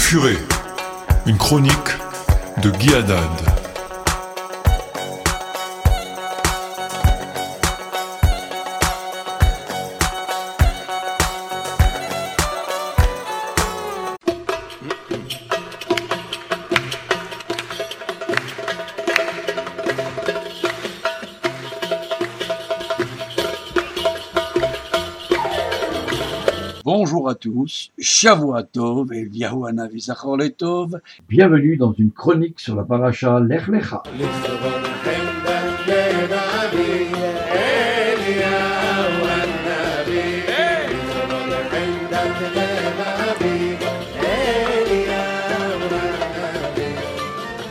Furet, une chronique de Guy Haddad. Bonjour à tous, Shavuatov et Yahuana. Bienvenue dans une chronique sur la paracha Lech Lecha.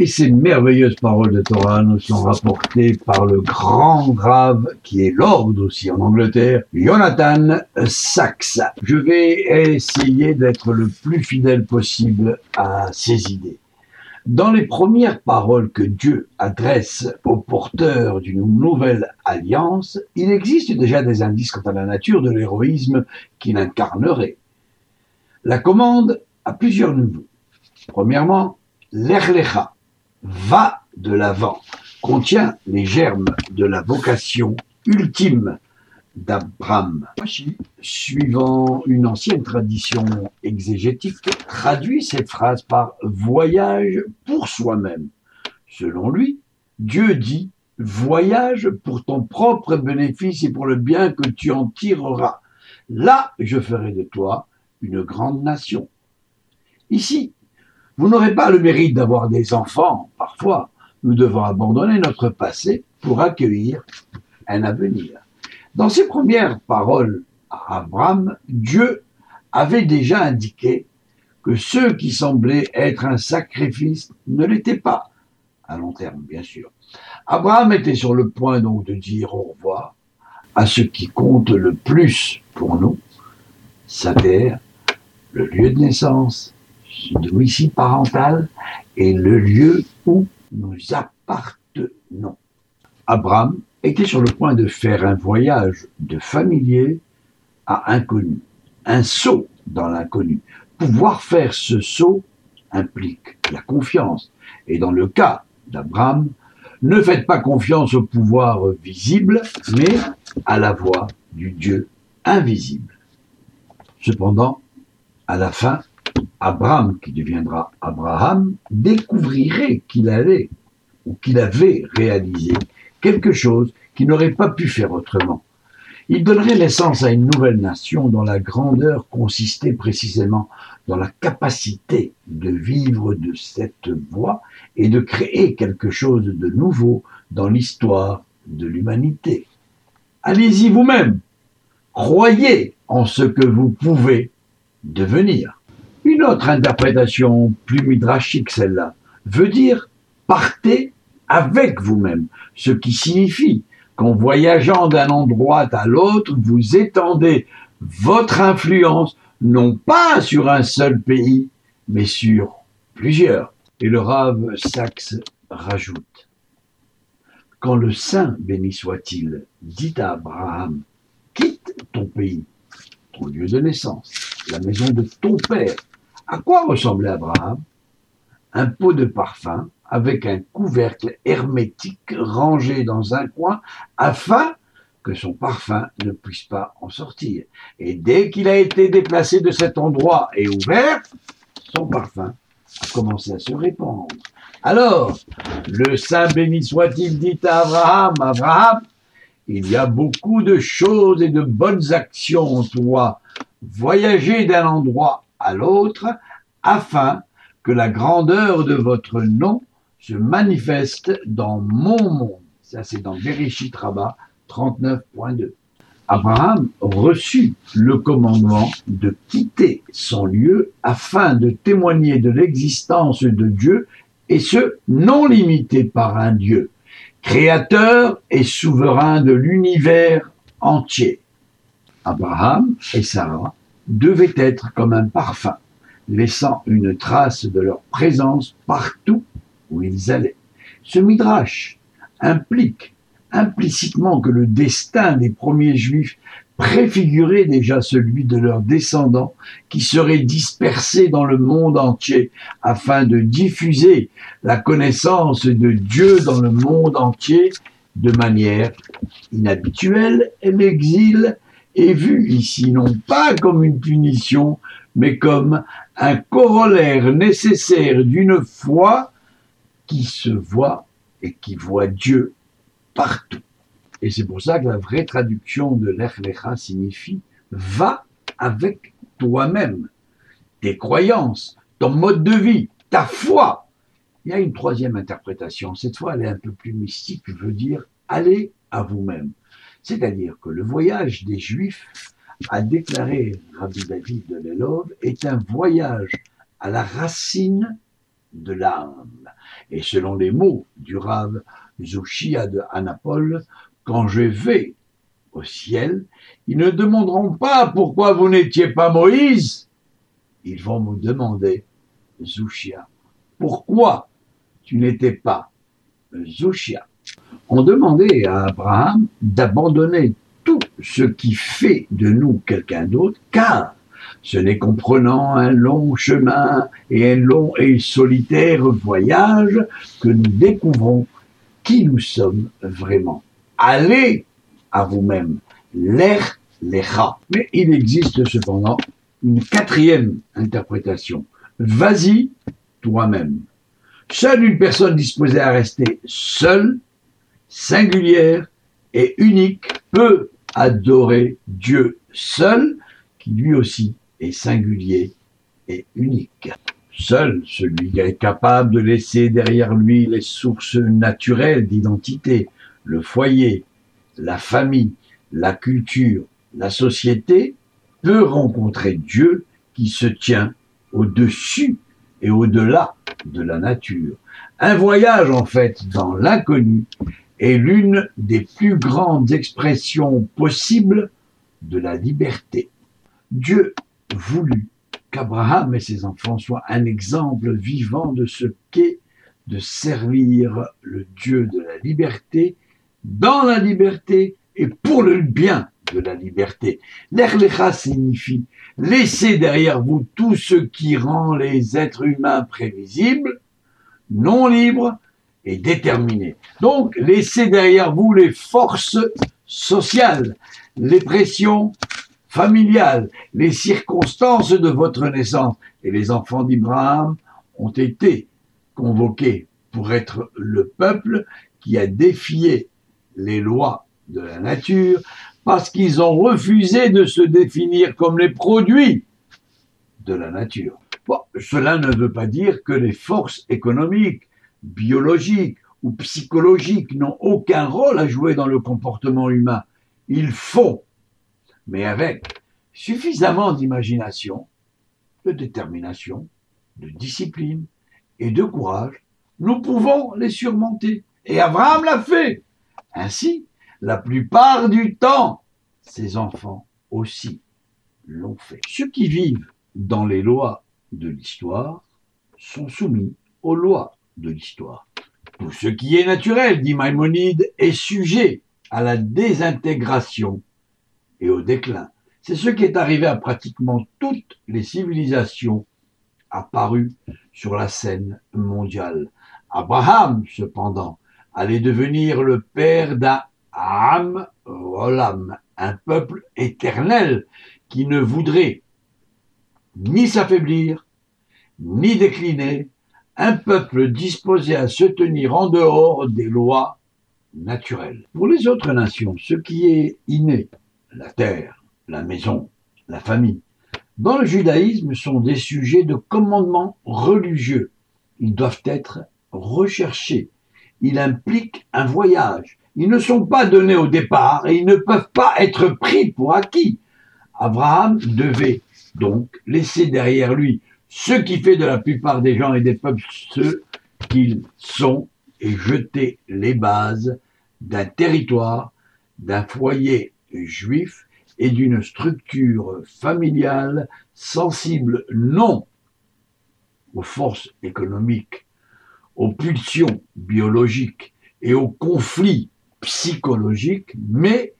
Et ces merveilleuses paroles de Torah nous sont rapportées par le grand grave qui est Lord aussi en Angleterre, Jonathan Sachs. Je vais essayer d'être le plus fidèle possible à ses idées. Dans les premières paroles que Dieu adresse aux porteurs d'une nouvelle alliance, il existe déjà des indices quant à la nature de l'héroïsme qu'il incarnerait. La commande a plusieurs niveaux. Premièrement, l'Erlecha, va de l'avant, contient les germes de la vocation ultime d'Abraham. Suivant une ancienne tradition exégétique, traduit cette phrase par voyage pour soi-même. Selon lui, Dieu dit voyage pour ton propre bénéfice et pour le bien que tu en tireras. Là, je ferai de toi une grande nation. Ici, vous n'aurez pas le mérite d'avoir des enfants. Parfois, nous devons abandonner notre passé pour accueillir un avenir. Dans ses premières paroles à Abraham, Dieu avait déjà indiqué que ceux qui semblaient être un sacrifice ne l'étaient pas, à long terme bien sûr. Abraham était sur le point donc de dire au revoir à ce qui compte le plus pour nous, sa terre, le lieu de naissance, domicile parental et le lieu où nous appartenons. Abraham était sur le point de faire un voyage de familier à inconnu, un saut dans l'inconnu. Pouvoir faire ce saut implique la confiance. Et dans le cas d'Abraham, ne faites pas confiance au pouvoir visible, mais à la voix du Dieu invisible. Cependant, à la fin, Abraham, qui deviendra Abraham, découvrirait qu'il allait ou qu'il avait réalisé quelque chose qu'il n'aurait pas pu faire autrement. Il donnerait naissance à une nouvelle nation dont la grandeur consistait précisément dans la capacité de vivre de cette voie et de créer quelque chose de nouveau dans l'histoire de l'humanité. Allez-y vous-même, croyez en ce que vous pouvez devenir. Une autre interprétation, plus midrashique celle-là, veut dire partez avec vous-même, ce qui signifie qu'en voyageant d'un endroit à l'autre, vous étendez votre influence non pas sur un seul pays, mais sur plusieurs. Et le Rav Sachs rajoute Quand le Saint, béni soit-il, dit à Abraham Quitte ton pays, ton lieu de naissance, la maison de ton père, à quoi ressemblait Abraham Un pot de parfum avec un couvercle hermétique rangé dans un coin afin que son parfum ne puisse pas en sortir. Et dès qu'il a été déplacé de cet endroit et ouvert, son parfum a commencé à se répandre. Alors, le Saint béni soit-il dit à Abraham, Abraham, il y a beaucoup de choses et de bonnes actions en toi. Voyager d'un endroit à l'autre, afin que la grandeur de votre nom se manifeste dans mon monde. Ça, c'est dans Bereshit Rabbah 39.2. Abraham reçut le commandement de quitter son lieu afin de témoigner de l'existence de Dieu et ce, non limité par un Dieu, créateur et souverain de l'univers entier. Abraham et Sarah devait être comme un parfum, laissant une trace de leur présence partout où ils allaient. Ce midrash implique implicitement que le destin des premiers juifs préfigurait déjà celui de leurs descendants qui seraient dispersés dans le monde entier afin de diffuser la connaissance de Dieu dans le monde entier de manière inhabituelle. L'exil est vu ici non pas comme une punition, mais comme un corollaire nécessaire d'une foi qui se voit et qui voit Dieu partout. Et c'est pour ça que la vraie traduction de l'Echlecha signifie va avec toi-même, tes croyances, ton mode de vie, ta foi. Il y a une troisième interprétation. Cette fois, elle est un peu plus mystique, veut dire allez à vous-même. C'est-à-dire que le voyage des Juifs, a déclaré Rabbi David de Lelov, est un voyage à la racine de l'âme. Et selon les mots du Rav Zouchia de Anapole, quand je vais au ciel, ils ne demanderont pas pourquoi vous n'étiez pas Moïse. Ils vont me demander, Zouchia, pourquoi tu n'étais pas Zouchia On demandait à Abraham d'abandonner tout ce qui fait de nous quelqu'un d'autre, car ce n'est qu'en prenant un long chemin et un long et solitaire voyage que nous découvrons qui nous sommes vraiment. Allez à vous-même, l'air, les rats. Mais il existe cependant une quatrième interprétation. Vas-y toi-même. Seule une personne disposée à rester seule, singulière et unique peut adorer Dieu seul, qui lui aussi est singulier et unique. Seul celui qui est capable de laisser derrière lui les sources naturelles d'identité, le foyer, la famille, la culture, la société, peut rencontrer Dieu qui se tient au-dessus et au-delà de la nature. Un voyage en fait dans l'inconnu est l'une des plus grandes expressions possibles de la liberté. Dieu voulut qu'Abraham et ses enfants soient un exemple vivant de ce qu'est de servir le Dieu de la liberté dans la liberté et pour le bien de la liberté. L'Erlecha signifie laisser derrière vous tout ce qui rend les êtres humains prévisibles, non libres et déterminés. Donc, laissez derrière vous les forces sociales, les pressions familiales, les circonstances de votre naissance. Et les enfants d'Ibrahim ont été convoqués pour être le peuple qui a défié les lois de la nature parce qu'ils ont refusé de se définir comme les produits de la nature. cela ne veut pas dire que les forces économiques, biologiques ou psychologiques n'ont aucun rôle à jouer dans le comportement humain. Il faut, mais avec suffisamment d'imagination, de détermination, de discipline et de courage, nous pouvons les surmonter. Et Abraham l'a fait. Ainsi, la plupart du temps, ses enfants aussi l'ont fait. Ceux qui vivent dans les lois de l'histoire sont soumis aux lois de l'histoire. Tout ce qui est naturel, dit Maïmonide, est sujet à la désintégration et au déclin. C'est ce qui est arrivé à pratiquement toutes les civilisations apparues sur la scène mondiale. Abraham, cependant, allait devenir le père d'un Am Olam, un peuple éternel qui ne voudrait ni s'affaiblir, ni décliner, un peuple disposé à se tenir en dehors des lois naturelles. Pour les autres nations, ce qui est inné, la terre, la maison, la famille, dans le judaïsme sont des sujets de commandement religieux. Ils doivent être recherchés, il implique un voyage. Ils ne sont pas donnés au départ et ils ne peuvent pas être pris pour acquis. Abraham devait donc laisser derrière lui ce qui fait de la plupart des gens et des peuples ce qu'ils sont et jeter les bases d'un territoire, d'un foyer juif et d'une structure familiale sensible non aux forces économiques aux pulsions biologiques et aux conflits psychologiques, mais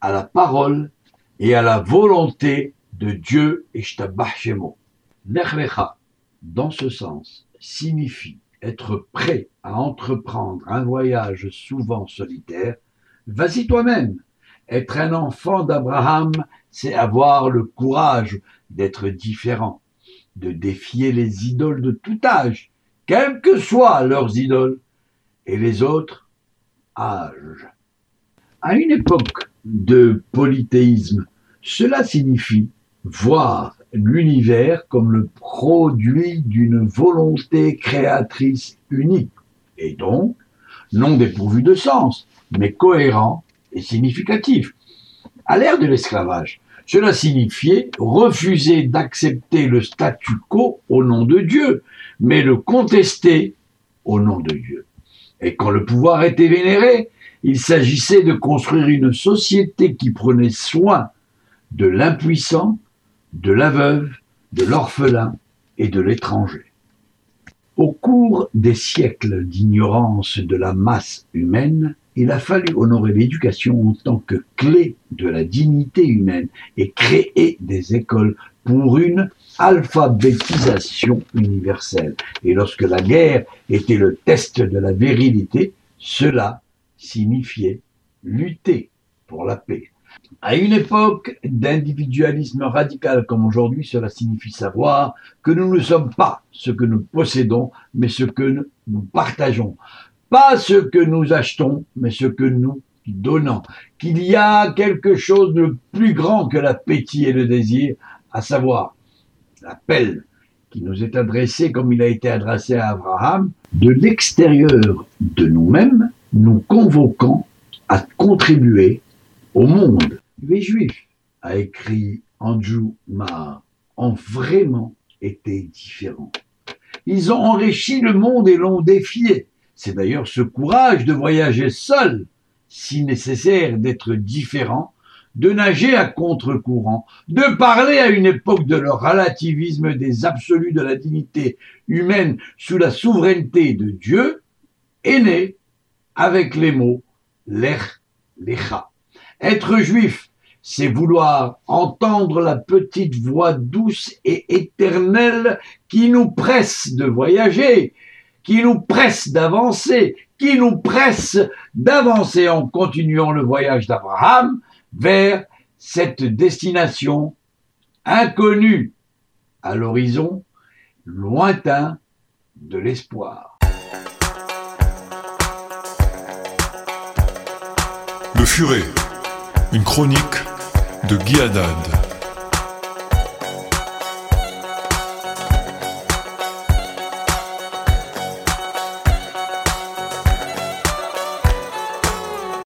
à la parole et à la volonté de Dieu Ishtabashemo. Nechlecha, dans ce sens, signifie être prêt à entreprendre un voyage souvent solitaire. Vas-y toi-même. Être un enfant d'Abraham, c'est avoir le courage d'être différent, de défier les idoles de tout âge, quelles que soient leurs idoles, et les autres âges. À une époque de polythéisme, cela signifie voir l'univers comme le produit d'une volonté créatrice unique, et donc non dépourvu de sens, mais cohérent et significatif. À l'ère de l'esclavage, cela signifiait refuser d'accepter le statu quo au nom de Dieu, mais le contester au nom de Dieu. Et quand le pouvoir était vénéré, il s'agissait de construire une société qui prenait soin de l'impuissant, de la veuve, de l'orphelin et de l'étranger. Au cours des siècles d'ignorance de la masse humaine, il a fallu honorer l'éducation en tant que clé de la dignité humaine et créer des écoles pour une alphabétisation universelle. Et lorsque la guerre était le test de la virilité, cela signifiait lutter pour la paix. À une époque d'individualisme radical comme aujourd'hui, cela signifie savoir que nous ne sommes pas ce que nous possédons, mais ce que nous partageons. Pas ce que nous achetons, mais ce que nous donnons. Qu'il y a quelque chose de plus grand que l'appétit et le désir, à savoir l'appel qui nous est adressé comme il a été adressé à Abraham, de l'extérieur de nous-mêmes, nous convoquant à contribuer au monde. Les Juifs, a écrit Andrew Marr, ont vraiment été différents. Ils ont enrichi le monde et l'ont défié. C'est d'ailleurs ce courage de voyager seul, si nécessaire d'être différent, de nager à contre-courant, de parler à une époque de leur relativisme des absolus de la dignité humaine sous la souveraineté de Dieu, est né avec les mots l'ech lecha. Être juif, c'est vouloir entendre la petite voix douce et éternelle qui nous presse de voyager, qui nous presse d'avancer, qui nous presse d'avancer en continuant le voyage d'Abraham vers cette destination inconnue à l'horizon lointain de l'espoir. Le Furet, une chronique de Guy Haddad.